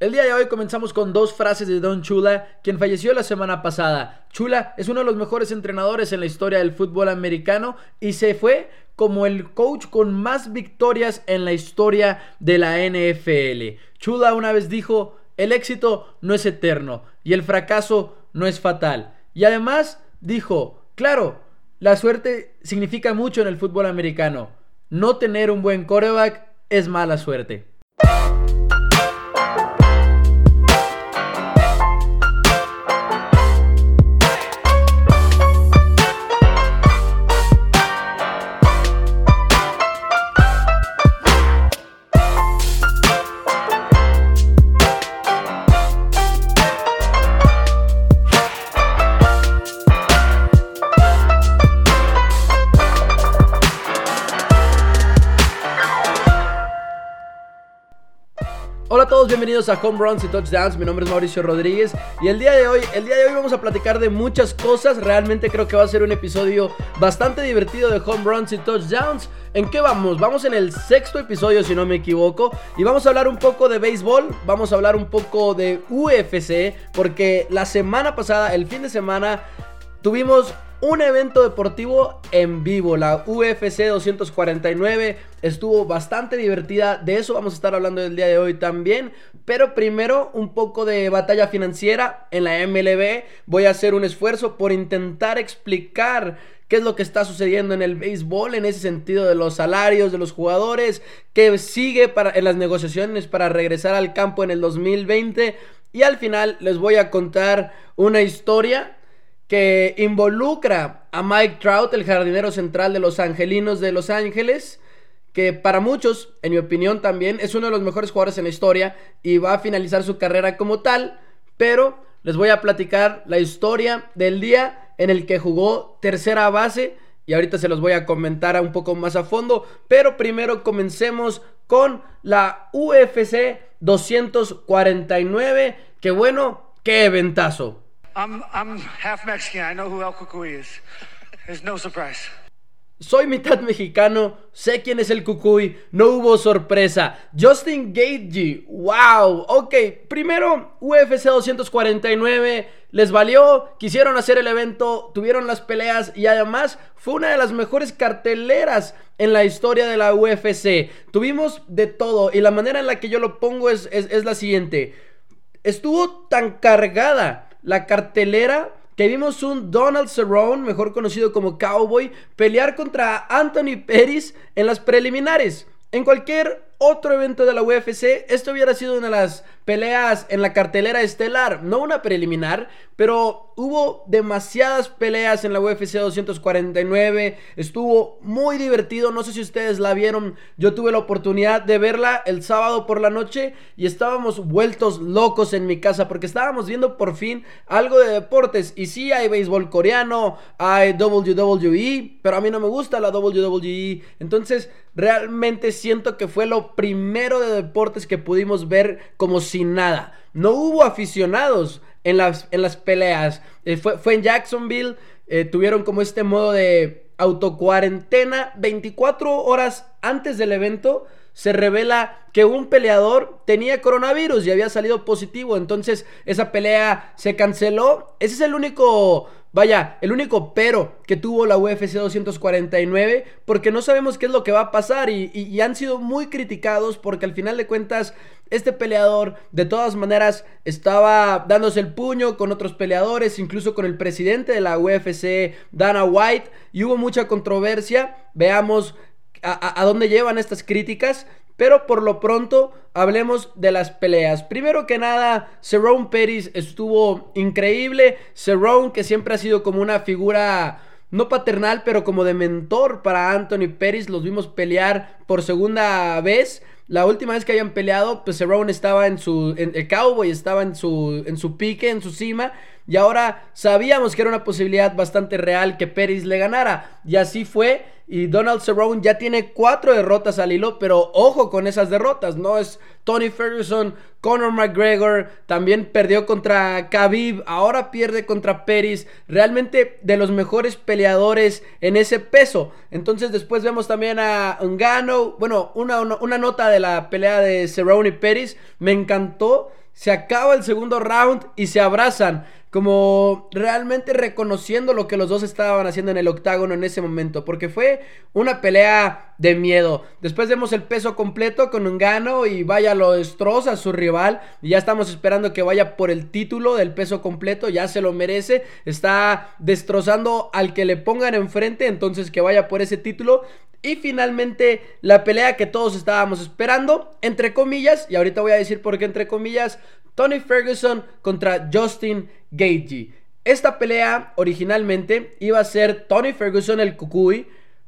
El día de hoy comenzamos con dos frases de Don Chula, quien falleció la semana pasada. Chula es uno de los mejores entrenadores en la historia del fútbol americano y se fue como el coach con más victorias en la historia de la NFL. Chula una vez dijo, el éxito no es eterno y el fracaso no es fatal. Y además dijo, claro, la suerte significa mucho en el fútbol americano. No tener un buen coreback es mala suerte. Hola a todos, bienvenidos a Home Runs y Touchdowns. Mi nombre es Mauricio Rodríguez y el día de hoy, el día de hoy vamos a platicar de muchas cosas. Realmente creo que va a ser un episodio bastante divertido de Home Runs y Touchdowns. ¿En qué vamos? Vamos en el sexto episodio, si no me equivoco, y vamos a hablar un poco de béisbol, vamos a hablar un poco de UFC, porque la semana pasada, el fin de semana, tuvimos un evento deportivo en vivo, la UFC 249. Estuvo bastante divertida, de eso vamos a estar hablando el día de hoy también. Pero primero un poco de batalla financiera en la MLB. Voy a hacer un esfuerzo por intentar explicar qué es lo que está sucediendo en el béisbol en ese sentido de los salarios de los jugadores, que sigue para, en las negociaciones para regresar al campo en el 2020. Y al final les voy a contar una historia que involucra a Mike Trout, el jardinero central de los Angelinos de Los Ángeles, que para muchos, en mi opinión también, es uno de los mejores jugadores en la historia y va a finalizar su carrera como tal, pero les voy a platicar la historia del día en el que jugó tercera base y ahorita se los voy a comentar un poco más a fondo, pero primero comencemos con la UFC 249, que bueno, qué ventazo. I'm, half Mexican. I know who El Cucuy is. There's no surprise. Soy mitad mexicano, sé quién es el Cucuy, no hubo sorpresa. Justin Gaethje, wow, ok, primero UFC 249, les valió, quisieron hacer el evento, tuvieron las peleas y además fue una de las mejores carteleras en la historia de la UFC. Tuvimos de todo y la manera en la que yo lo pongo es, es la siguiente, estuvo tan cargada la cartelera que vimos un Donald Cerrone, mejor conocido como Cowboy, pelear contra Anthony Pettis en las preliminares. En cualquier otro evento de la UFC, esto hubiera sido una de las peleas en la cartelera estelar, no una preliminar, pero hubo demasiadas peleas en la UFC 249, estuvo muy divertido, no sé si ustedes la vieron, yo tuve la oportunidad de verla el sábado por la noche y estábamos vueltos locos en mi casa porque estábamos viendo por fin algo de deportes y sí hay béisbol coreano, hay WWE, pero a mí no me gusta la WWE, entonces realmente siento que fue lo primero de deportes que pudimos ver como si nada. No hubo aficionados en las, en las peleas. Eh, fue, fue, en Jacksonville. Eh, tuvieron como este modo de autocuarentena 24 horas antes del evento se revela que un peleador tenía coronavirus y había salido positivo. Entonces esa pelea se canceló. Ese es el único, vaya, el único pero que tuvo la UFC 249 porque no sabemos qué es lo que va a pasar y han sido muy criticados porque al final de cuentas este peleador de todas maneras estaba dándose el puño con otros peleadores, incluso con el presidente de la UFC, Dana White, y hubo mucha controversia. Veamos a, dónde llevan estas críticas. Pero por lo pronto hablemos de las peleas. Primero que nada, Cerrone Pérez estuvo increíble. Cerrone que siempre ha sido como una figura no paternal, pero como de mentor para Anthony Pérez. Los vimos pelear por segunda vez. La última vez que hayan peleado, pues Cerrone estaba en su. En, el Cowboy estaba en su, en su pique, en su cima. Y ahora sabíamos que era una posibilidad bastante real que Pérez le ganara. Y así fue. Y Donald Cerrone ya tiene cuatro derrotas al hilo, pero ojo con esas derrotas, no es Tony Ferguson, Conor McGregor, también perdió contra Khabib, ahora pierde contra Pérez, realmente de los mejores peleadores en ese peso. Entonces después vemos también a Ngannou, bueno, una, una, una nota de la pelea de Cerrone y Pérez, me encantó. Se acaba el segundo round y se abrazan como realmente reconociendo lo que los dos estaban haciendo en el octágono en ese momento, porque fue una pelea de miedo. Después vemos el peso completo con un gano y vaya lo destroza a su rival y ya estamos esperando que vaya por el título del peso completo, ya se lo merece, está destrozando al que le pongan enfrente, entonces que vaya por ese título. Y finalmente la pelea que todos estábamos esperando, entre comillas, y ahorita voy a decir por qué entre comillas, Tony Ferguson contra Justin Gaethje. Esta pelea originalmente iba a ser Tony Ferguson el Kukui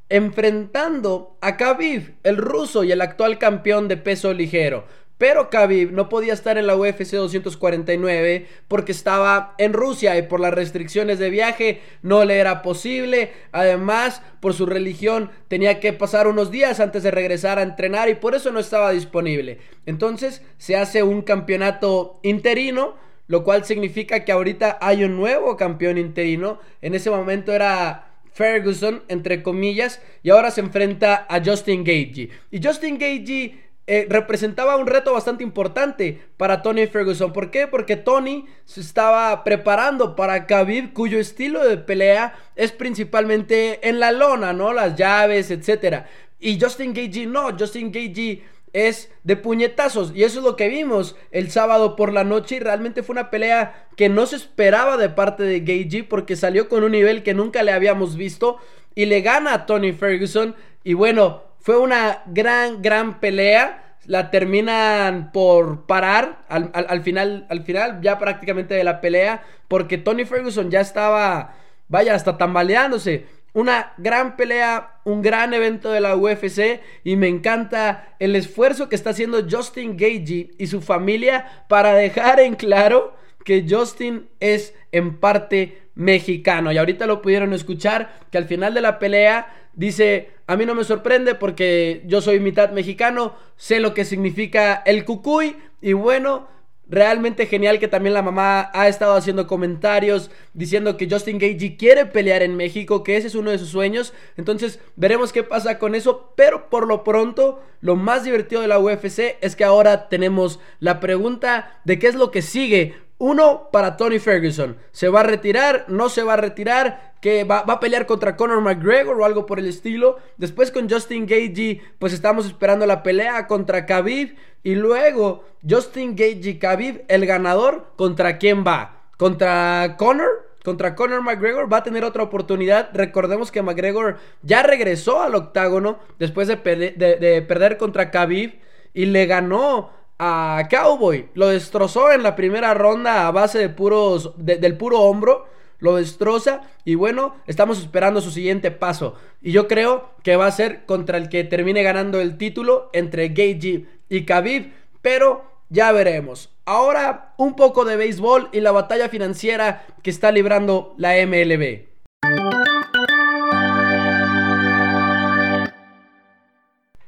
enfrentando a Khabib, el ruso y el actual campeón de peso ligero. Pero Khabib no podía estar en la UFC 249 porque estaba en Rusia y por las restricciones de viaje no le era posible. Además, por su religión tenía que pasar unos días antes de regresar a entrenar y por eso no estaba disponible. Entonces se hace un campeonato interino, lo cual significa que ahorita hay un nuevo campeón interino. En ese momento era Ferguson, entre comillas, y ahora se enfrenta a Justin Gaethje. Y Justin Gaethje eh, representaba un reto bastante importante para Tony Ferguson. ¿Por qué? Porque Tony se estaba preparando para Khabib, cuyo estilo de pelea es principalmente en la lona, ¿no? Las llaves, etc. Y Justin Gagey no, Justin Gagey es de puñetazos y eso es lo que vimos el sábado por la noche y realmente fue una pelea que no se esperaba de parte de Gagey porque salió con un nivel que nunca le habíamos visto y le gana a Tony Ferguson y bueno, fue una gran, gran pelea. La terminan por parar al, final, al final ya prácticamente de la pelea. Porque Tony Ferguson ya estaba, vaya, hasta tambaleándose. Una gran pelea, un gran evento de la UFC y me encanta el esfuerzo que está haciendo Justin Gagey y su familia para dejar en claro que Justin es en parte mexicano. Y ahorita lo pudieron escuchar que al final de la pelea dice, a mí no me sorprende porque yo soy mitad mexicano, sé lo que significa el cucuy y bueno, realmente genial que también la mamá ha estado haciendo comentarios diciendo que Justin Gagey quiere pelear en México, que ese es uno de sus sueños. Entonces veremos qué pasa con eso. Pero por lo pronto, lo más divertido de la UFC es que ahora tenemos la pregunta de qué es lo que sigue uno para Tony Ferguson. ¿Se va a retirar? ¿No se va a retirar? ¿Que va, a pelear contra Conor McGregor o algo por el estilo? Después con Justin Gagey, pues estamos esperando la pelea contra Khabib. Y luego Justin Gagey, Khabib, el ganador, ¿contra quién va? ¿Contra Conor? Contra Conor McGregor va a tener otra oportunidad. Recordemos que McGregor ya regresó al octágono después de, de perder contra Khabib y le ganó a Cowboy. Lo destrozó en la primera ronda a base de puros, del puro hombro. Lo destroza y bueno, estamos esperando su siguiente paso. Y yo creo que va a ser contra el que termine ganando el título entre Gagey y Khabib. Pero ya veremos. Ahora un poco de béisbol y la batalla financiera que está librando la MLB.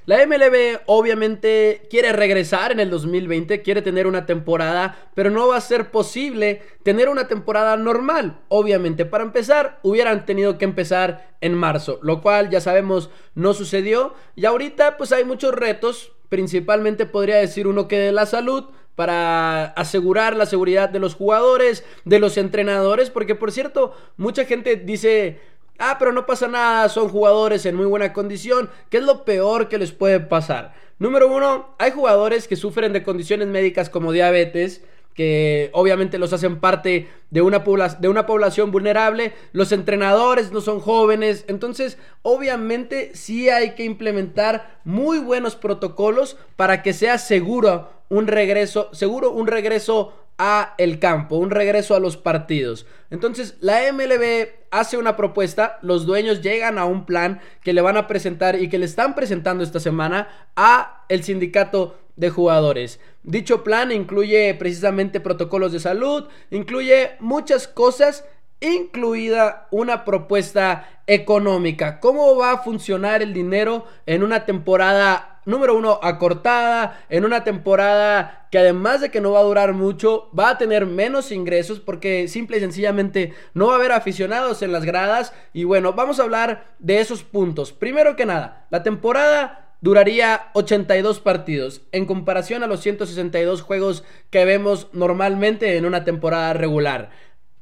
La MLB obviamente quiere regresar en el 2020, quiere tener una temporada, pero no va a ser posible tener una temporada normal. Obviamente, para empezar, hubieran tenido que empezar en marzo, lo cual ya sabemos no sucedió. Y ahorita pues hay muchos retos, principalmente podría decir uno que de la salud, para asegurar la seguridad de los jugadores, de los entrenadores, porque por cierto, mucha gente dice Ah, pero no pasa nada, son jugadores en muy buena condición. ¿Qué es lo peor que les puede pasar? Número uno, hay jugadores que sufren de condiciones médicas como diabetes, que obviamente los hacen parte de una, de una población vulnerable. Los entrenadores no son jóvenes, entonces obviamente sí hay que implementar muy buenos protocolos para que sea seguro un regreso, seguro un regreso a el campo, un regreso a los partidos. Entonces, la MLB hace una propuesta, los dueños llegan a un plan que le van a presentar y que le están presentando esta semana a el sindicato de jugadores. Dicho plan incluye precisamente protocolos de salud, incluye muchas cosas incluida una propuesta económica. ¿Cómo va a funcionar el dinero en una temporada, número uno, acortada, en una temporada que además de que no va a durar mucho, va a tener menos ingresos porque simple y sencillamente no va a haber aficionados en las gradas? Y bueno, vamos a hablar de esos puntos. Primero que nada, la temporada duraría 82 partidos, en comparación a los 162 juegos que vemos normalmente en una temporada regular.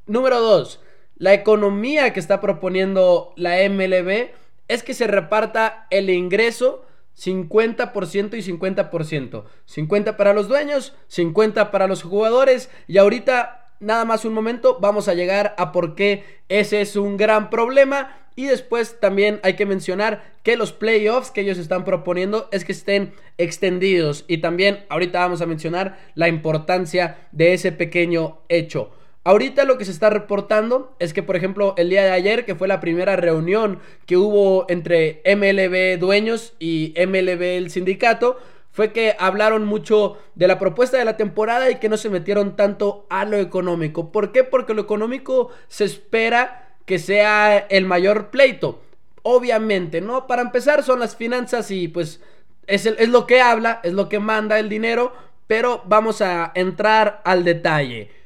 Número 2. La economía que está proponiendo la MLB es que se reparta el ingreso 50% y 50%. 50 para los dueños, 50 para los jugadores. Y ahorita, nada más un momento, vamos a llegar a por qué ese es un gran problema. Y después también hay que mencionar que los playoffs que ellos están proponiendo es que estén extendidos. Y también ahorita vamos a mencionar la importancia de ese pequeño hecho. Ahorita lo que se está reportando es que, por ejemplo, el día de ayer, que fue la primera reunión que hubo entre MLB dueños y MLB el sindicato, fue que hablaron mucho de la propuesta de la temporada y que no se metieron tanto a lo económico. ¿Por qué? Porque lo económico se espera que sea el mayor pleito. Obviamente, ¿no? Para empezar son las finanzas y pues es, es lo que habla, es lo que manda el dinero, pero vamos a entrar al detalle.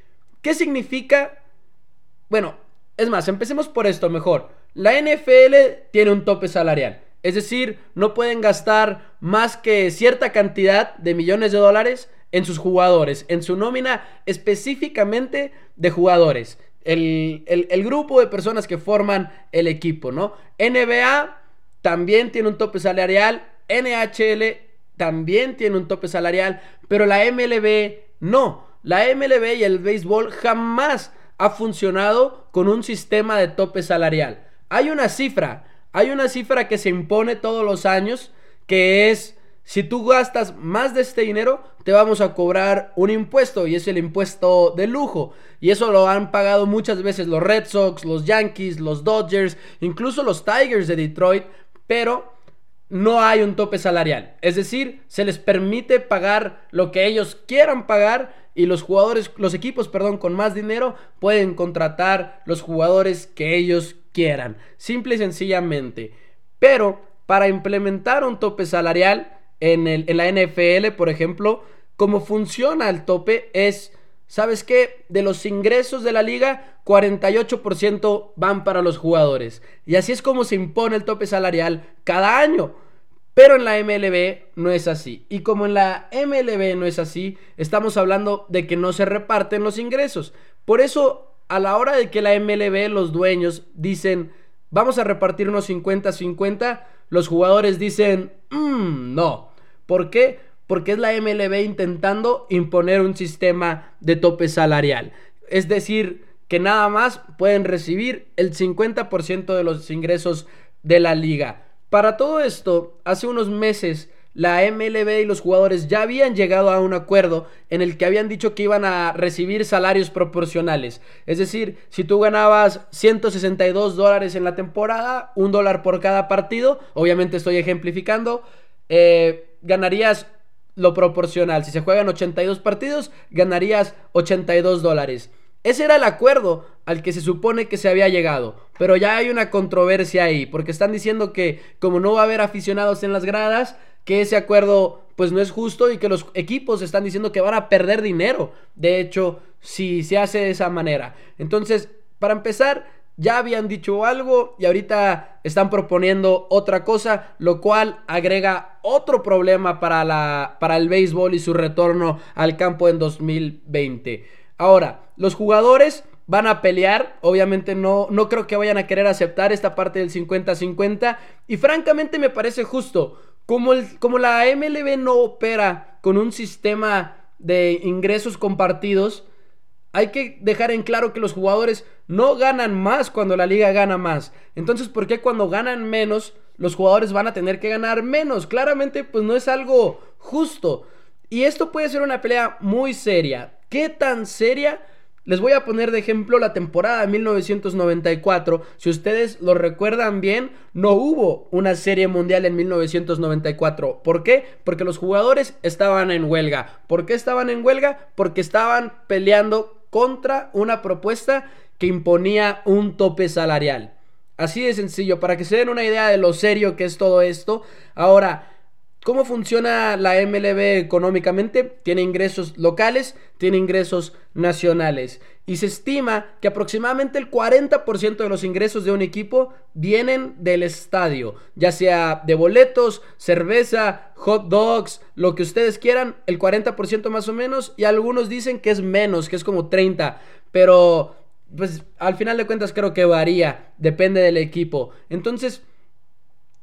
¿Qué significa? Bueno, es más, empecemos por esto mejor. La NFL tiene un tope salarial. Es decir, no pueden gastar más que cierta cantidad de millones de dólares en sus jugadores, en su nómina específicamente de jugadores. El, el, grupo de personas que forman el equipo, ¿no? NBA también tiene un tope salarial, NHL también tiene un tope salarial, pero la MLB no. La MLB y el béisbol jamás ha funcionado con un sistema de tope salarial. Hay una cifra, hay una cifra que se impone todos los años, que es, si tú gastas más de este dinero, te vamos a cobrar un impuesto, y es el impuesto de lujo. Y eso lo han pagado muchas veces los Red Sox, los Yankees, los Dodgers, incluso los Tigers de Detroit, pero no hay un tope salarial. Es decir, se les permite pagar lo que ellos quieran pagar y los jugadores, los equipos, perdón, con más dinero pueden contratar los jugadores que ellos quieran, simple y sencillamente. Pero para implementar un tope salarial en, el, en la NFL, por ejemplo, cómo funciona el tope es, ¿sabes qué? De los ingresos de la liga, 48% van para los jugadores. Y así es como se impone el tope salarial cada año. Pero en la MLB no es así. Y como en la MLB no es así, estamos hablando de que no se reparten los ingresos. Por eso, a la hora de que la MLB, los dueños, dicen, vamos a repartir unos 50-50, los jugadores dicen, mmm, no. ¿Por qué? Porque es la MLB intentando imponer un sistema de tope salarial. Es decir, que nada más pueden recibir el 50% de los ingresos de la liga. Para todo esto, hace unos meses la MLB y los jugadores ya habían llegado a un acuerdo en el que habían dicho que iban a recibir salarios proporcionales. Es decir, si tú ganabas 162 dólares en la temporada, un dólar por cada partido, obviamente estoy ejemplificando, eh, ganarías lo proporcional. Si se juegan 82 partidos, ganarías 82 dólares. Ese era el acuerdo al que se supone que se había llegado. Pero ya hay una controversia ahí, porque están diciendo que como no va a haber aficionados en las gradas, que ese acuerdo pues no es justo y que los equipos están diciendo que van a perder dinero. De hecho, si se hace de esa manera. Entonces, para empezar, ya habían dicho algo y ahorita están proponiendo otra cosa, lo cual agrega otro problema para, la, para el béisbol y su retorno al campo en 2020. Ahora, los jugadores van a pelear, obviamente no, no creo que vayan a querer aceptar esta parte del 50-50 y francamente me parece justo, como, el, como la MLB no opera con un sistema de ingresos compartidos, hay que dejar en claro que los jugadores no ganan más cuando la liga gana más. Entonces, ¿por qué cuando ganan menos los jugadores van a tener que ganar menos? Claramente, pues no es algo justo. Y esto puede ser una pelea muy seria. ¿Qué tan seria? Les voy a poner de ejemplo la temporada de 1994. Si ustedes lo recuerdan bien, no hubo una serie mundial en 1994. ¿Por qué? Porque los jugadores estaban en huelga. ¿Por qué estaban en huelga? Porque estaban peleando contra una propuesta que imponía un tope salarial. Así de sencillo, para que se den una idea de lo serio que es todo esto. Ahora, ¿Cómo funciona la MLB económicamente? Tiene ingresos locales, tiene ingresos nacionales. Y se estima que aproximadamente el 40% de los ingresos de un equipo vienen del estadio, ya sea de boletos, cerveza, hot dogs, lo que ustedes quieran, el 40% más o menos, y algunos dicen que es menos, que es como 30, pero pues al final de cuentas creo que varía, depende del equipo. Entonces,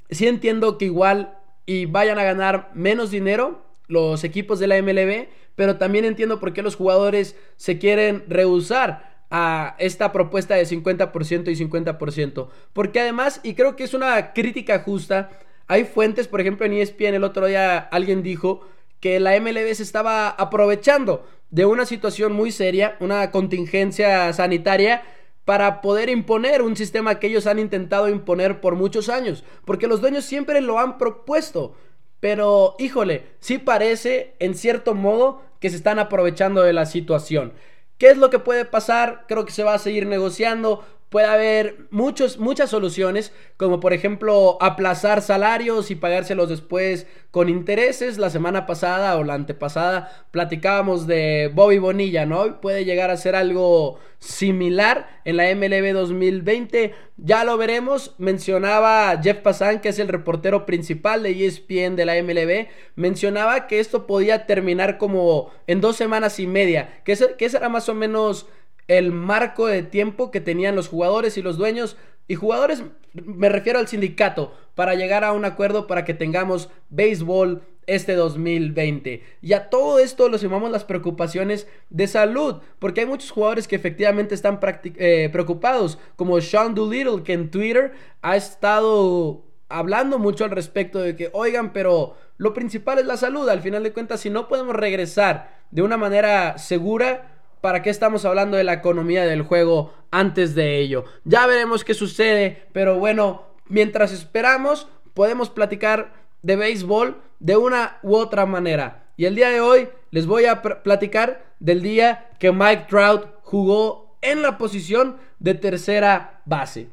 sí entiendo que igual y vayan a ganar menos dinero los equipos de la MLB, pero también entiendo por qué los jugadores se quieren rehusar a esta propuesta de 50% y 50%. Porque además, y creo que es una crítica justa, hay fuentes, por ejemplo en ESPN el otro día alguien dijo que la MLB se estaba aprovechando de una situación muy seria, una contingencia sanitaria, para poder imponer un sistema que ellos han intentado imponer por muchos años, porque los dueños siempre lo han propuesto. Pero, híjole, sí parece, en cierto modo, que se están aprovechando de la situación. ¿Qué es lo que puede pasar? Creo que se va a seguir negociando puede haber muchos, muchas soluciones, como por ejemplo aplazar salarios y pagárselos después con intereses. La semana pasada o la antepasada platicábamos de Bobby Bonilla, ¿no? Puede llegar a ser algo similar en la MLB 2020. Ya lo veremos. Mencionaba Jeff Passan, que es el reportero principal de ESPN de la MLB, mencionaba que esto podía terminar como en dos semanas y media, que, que esa era más o menos el marco de tiempo que tenían los jugadores y los dueños. Y jugadores, me refiero al sindicato, para llegar a un acuerdo para que tengamos béisbol este 2020. Y a todo esto lo sumamos las preocupaciones de salud, porque hay muchos jugadores que efectivamente están eh, preocupados, como Sean Doolittle, que en Twitter ha estado hablando mucho al respecto de que, oigan, pero lo principal es la salud. Al final de cuentas, si no podemos regresar de una manera segura, ¿para qué estamos hablando de la economía del juego antes de ello? Ya veremos qué sucede, pero bueno, mientras esperamos, podemos platicar de béisbol de una u otra manera. Y el día de hoy les voy a platicar del día que Mike Trout jugó en la posición de tercera base.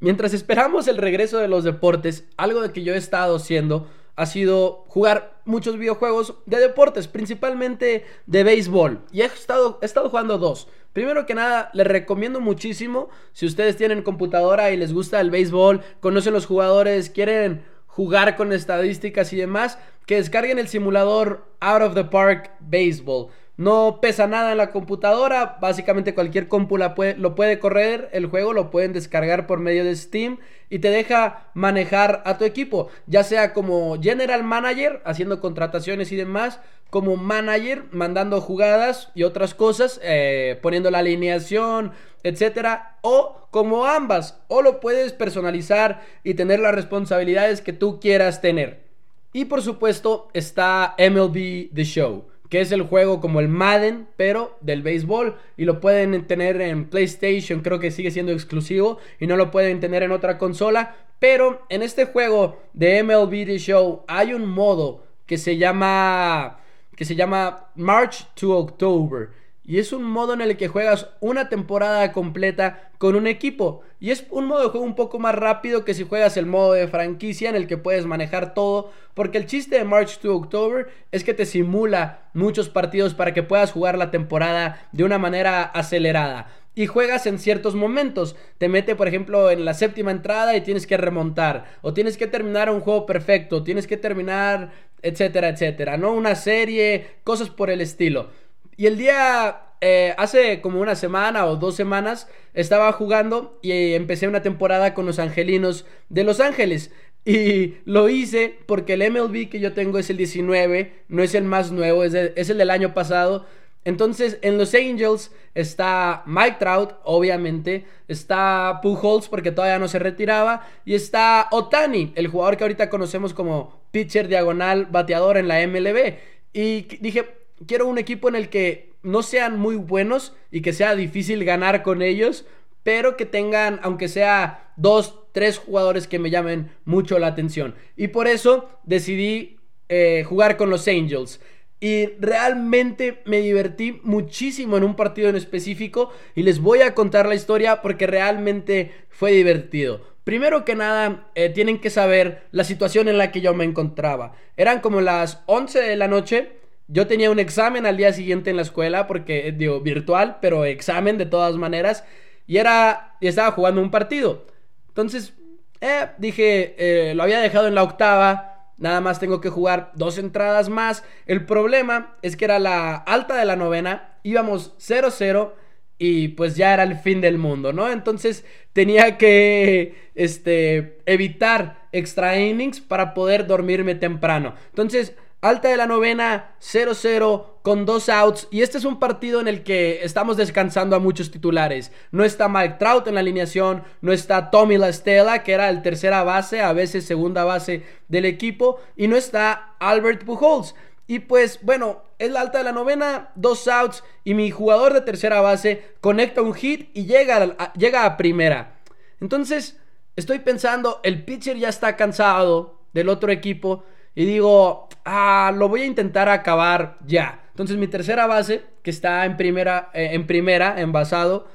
Mientras esperamos el regreso de los deportes, algo de que yo he estado haciendo ha sido jugar muchos videojuegos de deportes, principalmente de béisbol. Y he estado, he estado jugando dos. Primero que nada, les recomiendo muchísimo, si ustedes tienen computadora y les gusta el béisbol, conocen los jugadores, quieren jugar con estadísticas y demás, que descarguen el simulador Out of the Park Baseball. No pesa nada en la computadora, básicamente cualquier compu lo puede correr, el juego lo pueden descargar por medio de Steam y te deja manejar a tu equipo, ya sea como general manager, haciendo contrataciones y demás, como manager, mandando jugadas y otras cosas, eh, poniendo la alineación, etcétera, o como ambas, o lo puedes personalizar y tener las responsabilidades que tú quieras tener. Y por supuesto está MLB The Show que es el juego como el Madden, pero del béisbol. Y lo pueden tener en PlayStation, creo que sigue siendo exclusivo. Y no lo pueden tener en otra consola. Pero en este juego de MLB The Show hay un modo que se llama. que se llama March to October. Y es un modo en el que juegas una temporada completa con un equipo. Y es un modo de juego un poco más rápido que si juegas el modo de franquicia en el que puedes manejar todo. Porque el chiste de March to October es que te simula muchos partidos para que puedas jugar la temporada de una manera acelerada. Y juegas en ciertos momentos. Te mete, por ejemplo, en la séptima entrada y tienes que remontar. O tienes que terminar un juego perfecto. Tienes que terminar, etcétera, etcétera. ¿No? Una serie, cosas por el estilo. Y el día, eh, hace como una semana o dos semanas, estaba jugando y empecé una temporada con los Angelinos de Los Ángeles. Y lo hice porque el MLB que yo tengo es el 19, no es el más nuevo, es, es el del año pasado. Entonces, en los Angels está Mike Trout, obviamente. Está Pujols, porque todavía no se retiraba. Y está Otani, el jugador que ahorita conocemos como pitcher diagonal bateador en la MLB. Y dije, quiero un equipo en el que no sean muy buenos y que sea difícil ganar con ellos, pero que tengan, aunque sea dos, tres jugadores que me llamen mucho la atención. Y por eso decidí eh, jugar con los Angels. Y realmente me divertí muchísimo en un partido en específico y les voy a contar la historia porque realmente fue divertido. Primero que nada, eh, tienen que saber la situación en la que yo me encontraba. Eran como las 11 de la noche. Yo tenía un examen al día siguiente en la escuela, porque, eh, digo, virtual, pero examen de todas maneras. Y era, y estaba jugando un partido. Entonces, eh, dije, lo había dejado en la octava. Nada más tengo que jugar dos entradas más. El problema es que era la alta de la novena. Íbamos 0-0 y pues ya era el fin del mundo, ¿no? Entonces tenía que este, evitar extra innings para poder dormirme temprano. Entonces, alta de la novena, 0-0 con dos outs. Y este es un partido en el que estamos descansando a muchos titulares. No está Mike Trout en la alineación, no está Tommy Lastella, que era el tercera base, a veces segunda base del equipo, y no está Albert Pujols. Y pues bueno, es la alta de la novena, dos outs y mi jugador de tercera base conecta un hit y llega llega a primera. Entonces, estoy pensando, el pitcher ya está cansado del otro equipo y digo, ah, lo voy a intentar acabar ya. Entonces mi tercera base, que está en primera, eh, en primera, envasado,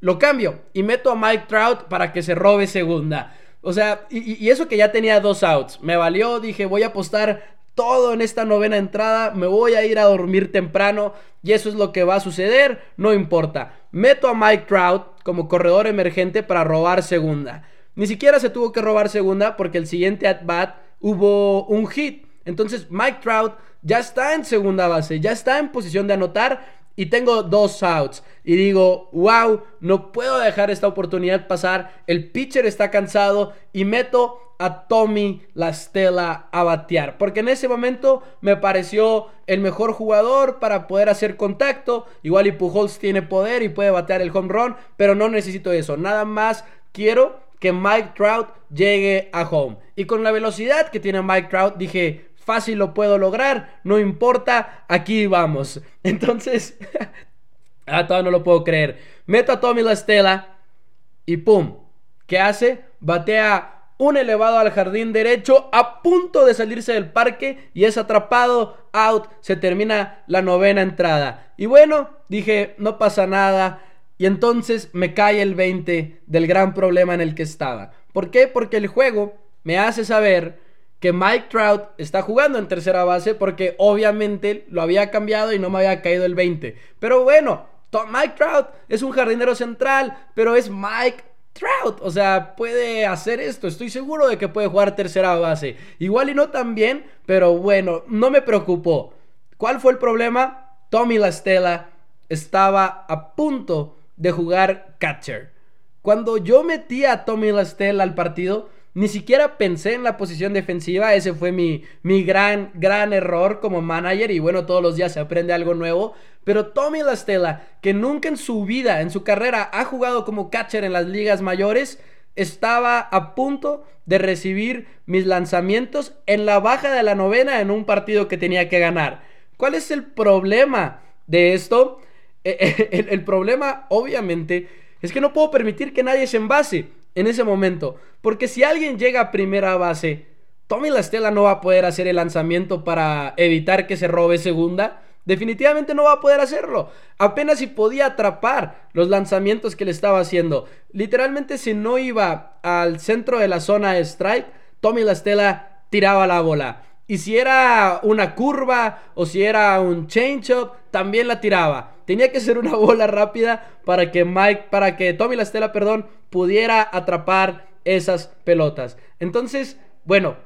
lo cambio y meto a Mike Trout para que se robe segunda. O sea, y, eso que ya tenía dos outs. Me valió, dije, voy a apostar todo en esta novena entrada, me voy a ir a dormir temprano y eso es lo que va a suceder, no importa. Meto a Mike Trout como corredor emergente para robar segunda. Ni siquiera se tuvo que robar segunda porque el siguiente at bat hubo un hit. Entonces Mike Trout ya está en segunda base, ya está en posición de anotar y tengo dos outs. Y digo, wow, no puedo dejar esta oportunidad pasar. El pitcher está cansado y meto a Tommy La Stella a batear. Porque en ese momento me pareció el mejor jugador para poder hacer contacto. Igual y Pujols tiene poder y puede batear el home run, pero no necesito eso. Nada más quiero que Mike Trout llegue a home. Y con la velocidad que tiene Mike Trout, dije, fácil lo puedo lograr, no importa, aquí vamos. Entonces, ah, todavía no lo puedo creer. Meto a Tommy La Stella y ¡pum! ¿Qué hace? Batea un elevado al jardín derecho a punto de salirse del parque y es atrapado, out, se termina la novena entrada. Y bueno, dije, no pasa nada. Y entonces me cae el 20 del gran problema en el que estaba. ¿Por qué? Porque el juego me hace saber que Mike Trout está jugando en tercera base porque obviamente lo había cambiado y no me había caído el 20. Pero bueno, Mike Trout es un jardinero central, pero es Mike Trout, o sea, puede hacer esto. Estoy seguro de que puede jugar tercera base. Igual y no tan bien, pero bueno, no me preocupó. ¿Cuál fue el problema? Tommy Lastella estaba a punto de jugar catcher. Cuando yo metí a Tommy Lastella al partido, ni siquiera pensé en la posición defensiva, ese fue mi, mi gran, gran error como manager y bueno, todos los días se aprende algo nuevo. Pero Tommy Lastella, que nunca en su vida, en su carrera, ha jugado como catcher en las ligas mayores, estaba a punto de recibir mis lanzamientos en la baja de la novena en un partido que tenía que ganar. ¿Cuál es el problema de esto? E, e, el, el problema, obviamente, es que no puedo permitir que nadie se envase en ese momento. Porque si alguien llega a primera base, Tommy La Estela no va a poder hacer el lanzamiento para evitar que se robe segunda. Definitivamente no va a poder hacerlo. Apenas si podía atrapar los lanzamientos que le estaba haciendo. Literalmente si no iba al centro de la zona de strike, Tommy La Estela tiraba la bola. Y si era una curva o si era un change-up, también la tiraba. Tenía que ser una bola rápida para que Mike, para que Tommy La Estela, perdón, pudiera atrapar esas pelotas. Entonces, bueno,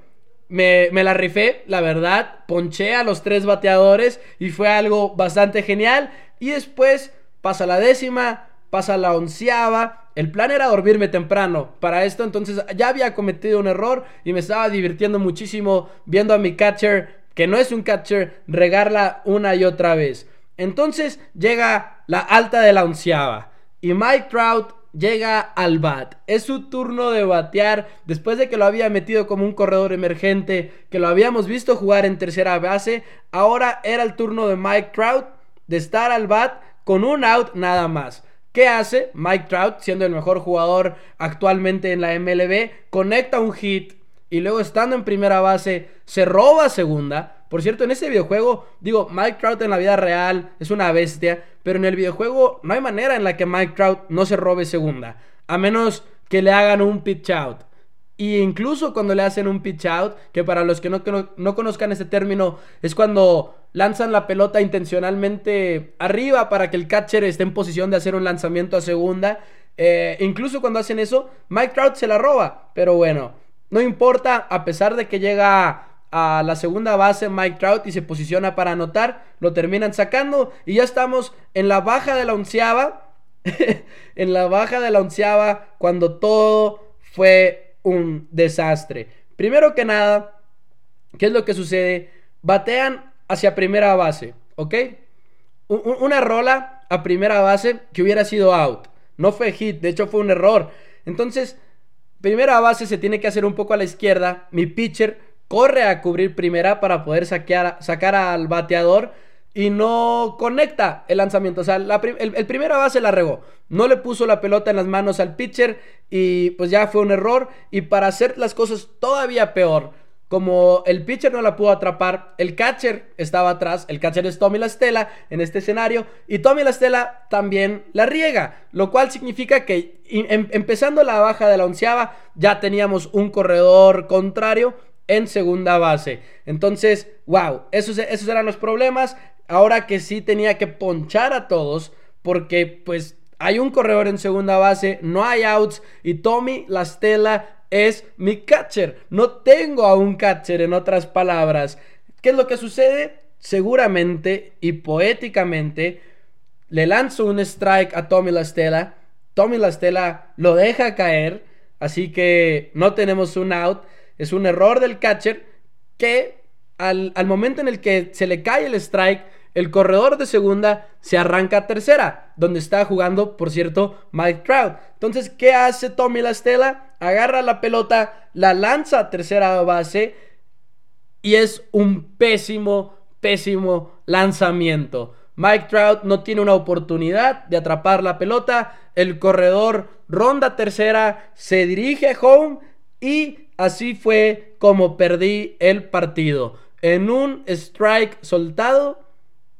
me, me, la rifé, la verdad. Ponché a los tres bateadores y fue algo bastante genial. Y después pasa la décima, pasa la onceava. El plan era dormirme temprano. Para esto entonces ya había cometido un error y me estaba divirtiendo muchísimo viendo a mi catcher, que no es un catcher, regarla una y otra vez. Entonces llega la alta de la onceava. Y Mike Trout llega al bat. Es su turno de batear después de que lo había metido como un corredor emergente, que lo habíamos visto jugar en tercera base. Ahora era el turno de Mike Trout de estar al bat con un out nada más. ¿Qué hace? Mike Trout, siendo el mejor jugador actualmente en la MLB, conecta un hit y luego estando en primera base se roba segunda por cierto, en ese videojuego, digo, Mike Trout en la vida real es una bestia, pero en el videojuego no hay manera en la que Mike Trout no se robe segunda, a menos que le hagan un pitch out. Y incluso cuando le hacen un pitch out, que para los que no, no, conozcan ese término, es cuando lanzan la pelota intencionalmente arriba para que el catcher esté en posición de hacer un lanzamiento a segunda. Eh, incluso cuando hacen eso, Mike Trout se la roba. Pero bueno, no importa, a pesar de que llega a la segunda base Mike Trout y se posiciona para anotar, lo terminan sacando y ya estamos en la baja de la onceava, en la baja de la onceava cuando todo fue un desastre. Primero que nada, ¿qué es lo que sucede? Batean hacia primera base, ¿ok? una rola a primera base que hubiera sido out. No fue hit, de hecho fue un error. Entonces, primera base se tiene que hacer un poco a la izquierda. Mi pitcher corre a cubrir primera para poder sacar al bateador y no conecta el lanzamiento. O sea, el, primera base la regó. No le puso la pelota en las manos al pitcher y pues ya fue un error. Y para hacer las cosas todavía peor, como el pitcher no la pudo atrapar, el catcher estaba atrás. El catcher es Tommy Lastela en este escenario. Y Tommy Lastela también la riega. Lo cual significa que em, empezando la baja de la onceava, ya teníamos un corredor contrario en segunda base. Entonces, wow, esos, esos eran los problemas. Ahora que sí tenía que ponchar a todos porque pues hay un corredor en segunda base, no hay outs y Tommy Lastela es mi catcher. No tengo a un catcher en otras palabras. ¿Qué es lo que sucede? Seguramente y poéticamente le lanzo un strike a Tommy Lastela. Tommy Lastela lo deja caer, así que no tenemos un out. Es un error del catcher que al, al momento en el que se le cae el strike, el corredor de segunda se arranca a tercera, donde está jugando, por cierto, Mike Trout. Entonces, ¿qué hace Tommy Lastela? Agarra la pelota, la lanza a tercera base y es un pésimo, pésimo lanzamiento. Mike Trout no tiene una oportunidad de atrapar la pelota. El corredor ronda tercera, se dirige home y así fue como perdí el partido. En un strike soltado,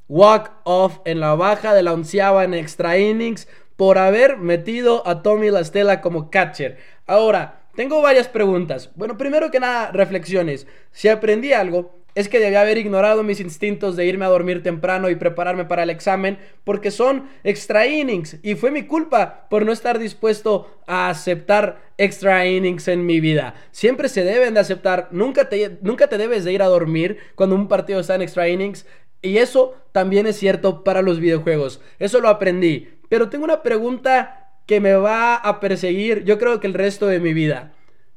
walk off en la baja de la onceava en extra innings por haber metido a Tommy Lastela como catcher. Ahora, tengo varias preguntas. Bueno, primero que nada, reflexiones. Si aprendí algo, es que debía haber ignorado mis instintos de irme a dormir temprano y prepararme para el examen porque son extra innings y fue mi culpa por no estar dispuesto a aceptar extra innings en mi vida. Siempre se deben de aceptar, nunca te, nunca te debes de ir a dormir cuando un partido está en extra innings y eso también es cierto para los videojuegos. Eso lo aprendí. Pero tengo una pregunta que me va a perseguir, yo creo que el resto de mi vida.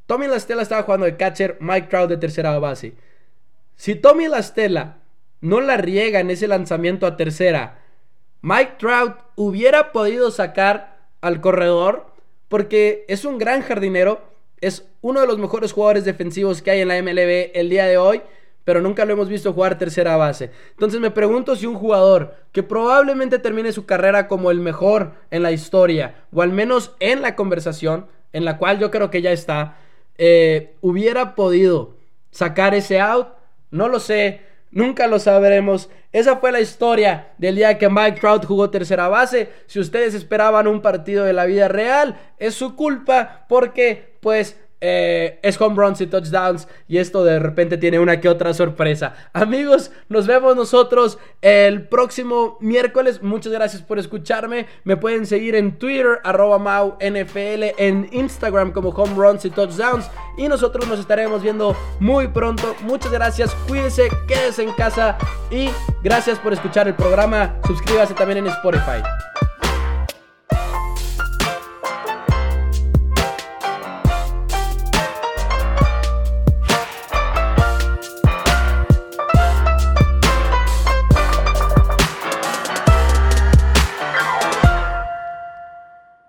Tommy Lastela estaba jugando de catcher, Mike Trout de tercera base. Si Tommy Lastela no la riega en ese lanzamiento a tercera, Mike Trout hubiera podido sacar al corredor porque es un gran jardinero, es uno de los mejores jugadores defensivos que hay en la MLB el día de hoy pero nunca lo hemos visto jugar tercera base. Entonces me pregunto si un jugador que probablemente termine su carrera como el mejor en la historia, o al menos en la conversación, en la cual yo creo que ya está, eh, hubiera podido sacar ese out, no lo sé, nunca lo sabremos. Esa fue la historia del día que Mike Trout jugó tercera base. Si ustedes esperaban un partido de la vida real, es su culpa porque pues eh, es home runs y touchdowns y esto de repente tiene una que otra sorpresa. Amigos, nos vemos nosotros el próximo miércoles. Muchas gracias por escucharme. Me pueden seguir en Twitter, arroba Mau NFL, en Instagram como home runs y touchdowns. Y nosotros nos estaremos viendo muy pronto. Muchas gracias, cuídense, quédense en casa y gracias por escuchar el programa. Suscríbase también en Spotify.